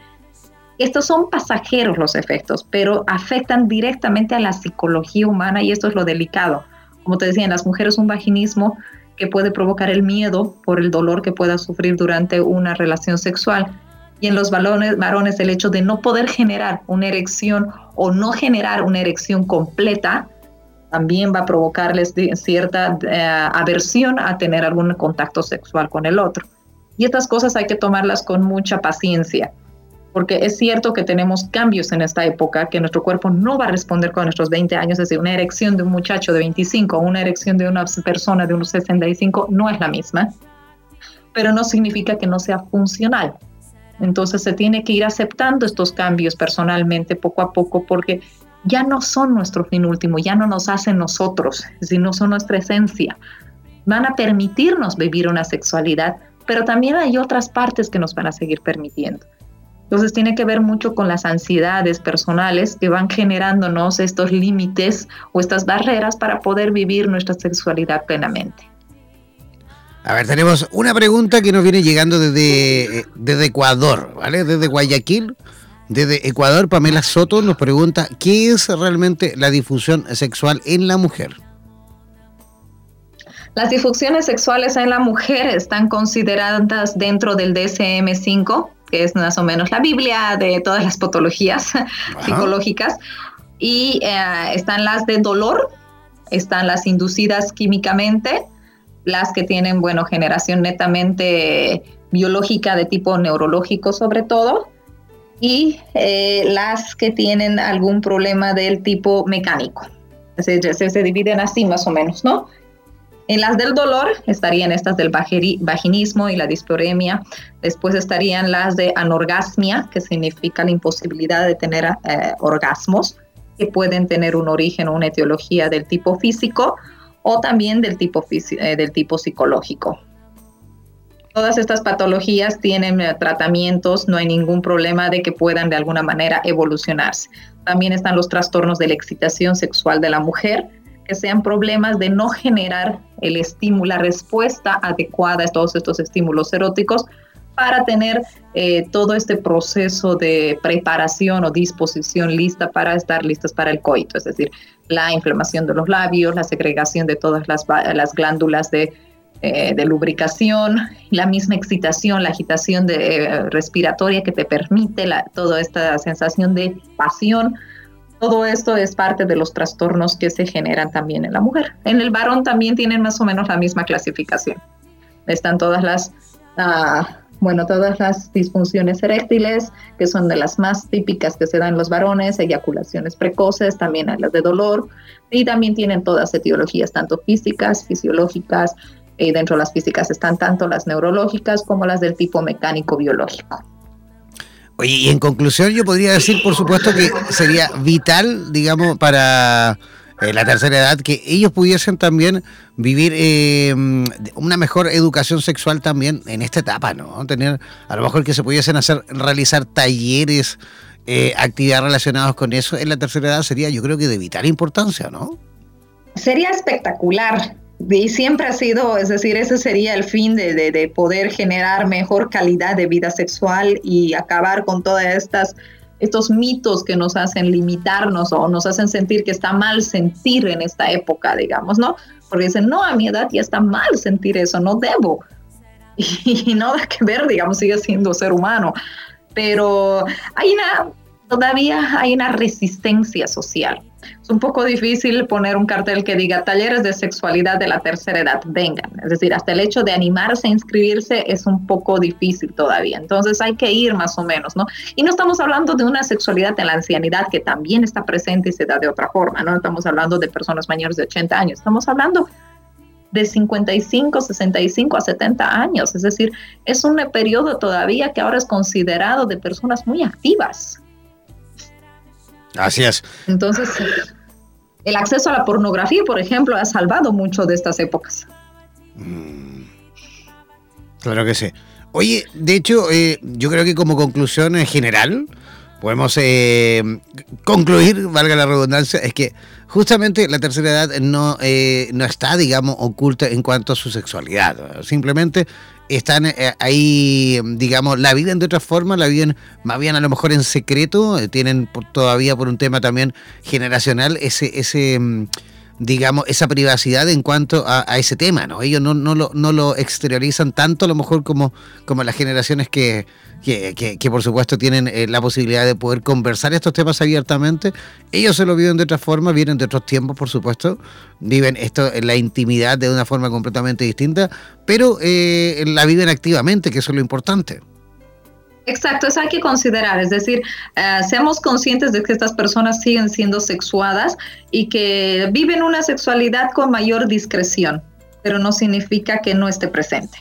estos son pasajeros los efectos, pero afectan directamente a la psicología humana y esto es lo delicado. Como te decía, en las mujeres un vaginismo que puede provocar el miedo por el dolor que pueda sufrir durante una relación sexual. Y en los varones, varones el hecho de no poder generar una erección o no generar una erección completa también va a provocarles cierta eh, aversión a tener algún contacto sexual con el otro. Y estas cosas hay que tomarlas con mucha paciencia porque es cierto que tenemos cambios en esta época, que nuestro cuerpo no va a responder con nuestros 20 años, es decir, una erección de un muchacho de 25 o una erección de una persona de unos 65 no es la misma, pero no significa que no sea funcional. Entonces se tiene que ir aceptando estos cambios personalmente poco a poco porque ya no son nuestro fin último, ya no nos hacen nosotros, sino son nuestra esencia. Van a permitirnos vivir una sexualidad, pero también hay otras partes que nos van a seguir permitiendo. Entonces tiene que ver mucho con las ansiedades personales que van generándonos estos límites o estas barreras para poder vivir nuestra sexualidad plenamente. A ver, tenemos una pregunta que nos viene llegando desde, eh, desde Ecuador, ¿vale? Desde Guayaquil. Desde Ecuador, Pamela Soto nos pregunta, ¿qué es realmente la difusión sexual en la mujer? Las disfunciones sexuales en la mujer están consideradas dentro del DSM-5, que es más o menos la Biblia de todas las patologías psicológicas. Y eh, están las de dolor, están las inducidas químicamente, las que tienen, bueno, generación netamente biológica de tipo neurológico sobre todo, y eh, las que tienen algún problema del tipo mecánico. Se, se, dividen así más o menos, ¿no? En las del dolor estarían estas del vaginismo y la disploremia. Después estarían las de anorgasmia, que significa la imposibilidad de tener eh, orgasmos, que pueden tener un origen o una etiología del tipo físico o también del tipo, eh, del tipo psicológico. Todas estas patologías tienen eh, tratamientos, no hay ningún problema de que puedan de alguna manera evolucionarse. También están los trastornos de la excitación sexual de la mujer, que sean problemas de no generar el estímulo, la respuesta adecuada a todos estos estímulos eróticos para tener eh, todo este proceso de preparación o disposición lista para estar listas para el coito, es decir, la inflamación de los labios, la segregación de todas las, las glándulas de, eh, de, lubricación, la misma excitación, la agitación de, eh, respiratoria que te permite toda esta sensación de pasión todo esto es parte de los trastornos que se generan también en la mujer. En el varón también tienen más o menos la misma clasificación. Están todas las, ah, bueno, todas las disfunciones eréctiles, que son de las más típicas que se dan en los varones, eyaculaciones precoces, también hay las de dolor, y también tienen todas etiologías, tanto físicas, fisiológicas, y dentro de las físicas están tanto las neurológicas como las del tipo mecánico biológico. Oye, y en conclusión yo podría decir, por supuesto, que sería vital, digamos, para eh, la tercera edad, que ellos pudiesen también vivir eh, una mejor educación sexual también en esta etapa, ¿no? Tener, a lo mejor que se pudiesen hacer, realizar talleres, eh, actividades relacionadas con eso en la tercera edad sería, yo creo que de vital importancia, ¿no? Sería espectacular y siempre ha sido, es decir, ese sería el fin de, de, poder generar mejor calidad de vida sexual y acabar con todas estas estos mitos que nos hacen limitarnos o nos hacen sentir que está mal sentir en esta época, digamos, ¿no? Porque dicen, no, a mi edad ya está mal sentir eso, no debo. Y, y nada que ver, digamos, sigue siendo ser humano. Pero hay una, todavía hay una resistencia social es un poco difícil poner un cartel que diga talleres de sexualidad de la tercera edad, vengan. Es decir, hasta el hecho de animarse a inscribirse es un poco difícil todavía. Entonces hay que ir más o menos, ¿no? Y no estamos hablando de una sexualidad en la ancianidad que también está presente y se da de otra forma, ¿no? Estamos hablando de personas mayores de 80 años, estamos hablando de 55, 65 a 70 años. Es decir, es un periodo todavía que ahora es considerado de personas muy activas. Así es. Entonces, el acceso a la pornografía, por ejemplo, ha salvado mucho de estas épocas. Mm. claro que sí. Oye, de hecho, eh, yo creo que como conclusión en general, podemos eh, concluir, valga la redundancia, es que justamente la tercera edad no, eh, no está, digamos, oculta en cuanto a su sexualidad. Simplemente están eh, ahí, digamos, la viven de otra forma, la viven más bien a lo mejor en secreto, tienen todavía por un tema también generacional ese... ese mm, digamos, esa privacidad en cuanto a, ese tema, ¿no? Ellos no, no, lo, no lo exteriorizan tanto a lo mejor como, como las generaciones que, que, por supuesto tienen eh, la posibilidad de poder conversar estos temas abiertamente. Ellos se lo viven de otra forma, vienen de otros tiempos, por supuesto, viven esto en la intimidad de una forma completamente distinta, pero eh, la viven activamente, que eso es lo importante. Exacto, eso hay que considerar, es decir, eh, seamos conscientes de que estas personas siguen siendo sexuadas y que viven una sexualidad con mayor discreción, pero no significa que no esté presente.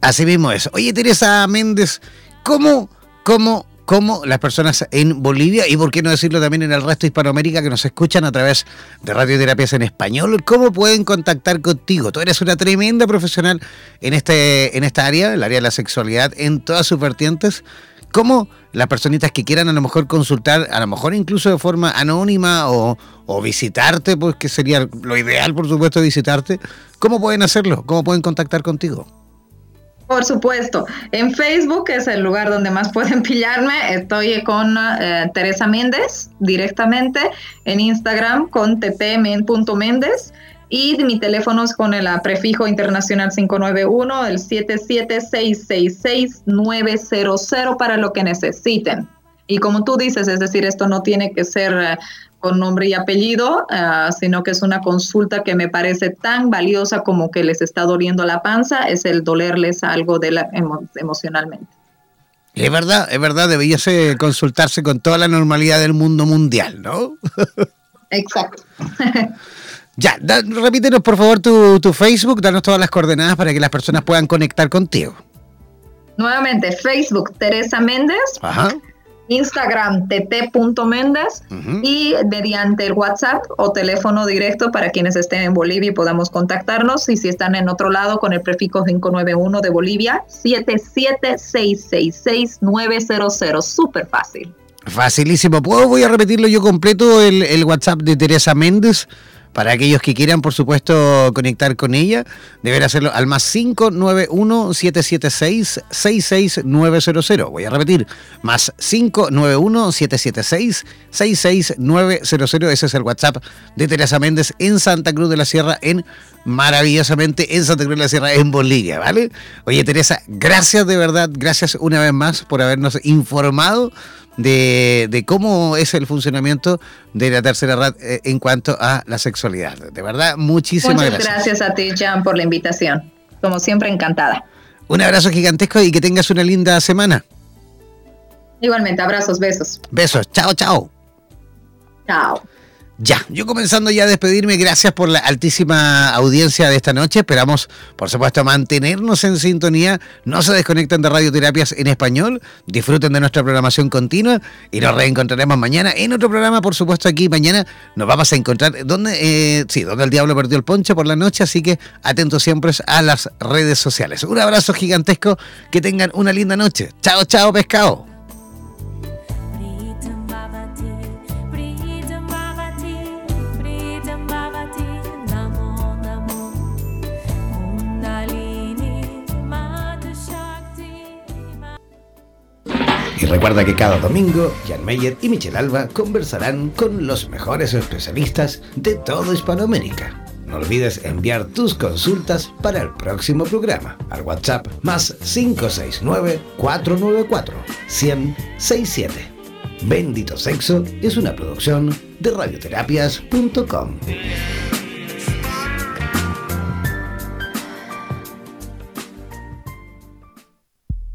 Así mismo es. Oye, Teresa Méndez, ¿cómo, cómo como las personas en Bolivia y por qué no decirlo también en el resto de Hispanoamérica que nos escuchan a través de radioterapias en español, cómo pueden contactar contigo. Tú eres una tremenda profesional en este en esta área, el área de la sexualidad en todas sus vertientes. ¿Cómo las personitas que quieran a lo mejor consultar, a lo mejor incluso de forma anónima o, o visitarte, pues que sería lo ideal, por supuesto, visitarte, ¿cómo pueden hacerlo? ¿Cómo pueden contactar contigo? Por supuesto. En Facebook es el lugar donde más pueden pillarme. Estoy con eh, Teresa Méndez directamente. En Instagram con tt.méndez. Y mi teléfono es con el prefijo internacional 591, el 77666-900 para lo que necesiten. Y como tú dices, es decir, esto no tiene que ser eh, con nombre y apellido, ah, sino que es una consulta que me parece tan valiosa como que les está doliendo la panza, es el dolerles algo de la, emocionalmente. Es verdad, es verdad, deberíase consultarse con toda la normalidad del mundo mundial, ¿no? Exacto. ya, repítenos por favor tu, tu Facebook, danos todas las coordenadas para que las personas puedan conectar contigo. Nuevamente, Facebook Teresa Méndez. Ajá. Instagram tt.méndez y mediante el WhatsApp o teléfono directo para quienes estén en Bolivia y podamos contactarnos y si están en otro lado con el prefijo 591 de Bolivia 77666-900, súper fácil. Facilísimo. ¿Puedo? Voy a repetirlo yo completo el, el WhatsApp de Teresa Méndez para aquellos que quieran, por supuesto, conectar con ella, deber hacerlo al más 591-776-66900. Voy a repetir, más 591-776-66900. Ese es el WhatsApp de Teresa Méndez en Santa Cruz de la Sierra, en maravillosamente en Santa Cruz de la Sierra, en Bolivia, ¿vale? Oye, Teresa, gracias de verdad, gracias una vez más por habernos informado de, cómo es el funcionamiento de la tercera edad eh, en cuanto a la sexualidad. De verdad, muchísimas Muchas gracias. gracias a ti, Jan, por la invitación. Como siempre, encantada. Un abrazo gigantesco y que tengas una linda semana. Igualmente, abrazos, besos. Besos, chao, chao. Chao. Ya, yo comenzando ya a despedirme, gracias por la altísima audiencia de esta noche. Esperamos, por supuesto, mantenernos en sintonía. No se desconecten de radioterapias en español. Disfruten de nuestra programación continua y nos reencontraremos mañana en otro programa. Por supuesto, aquí mañana nos vamos a encontrar donde, eh, sí, donde el diablo perdió el poncho por la noche. Así que atentos siempre a las redes sociales. Un abrazo gigantesco. Que tengan una linda noche. Chao, chao, pescado. Recuerda que cada domingo, Jan Meyer y Michelle Alba conversarán con los mejores especialistas de toda Hispanoamérica. No olvides enviar tus consultas para el próximo programa al WhatsApp más 569-494-1067. Bendito Sexo es una producción de radioterapias.com.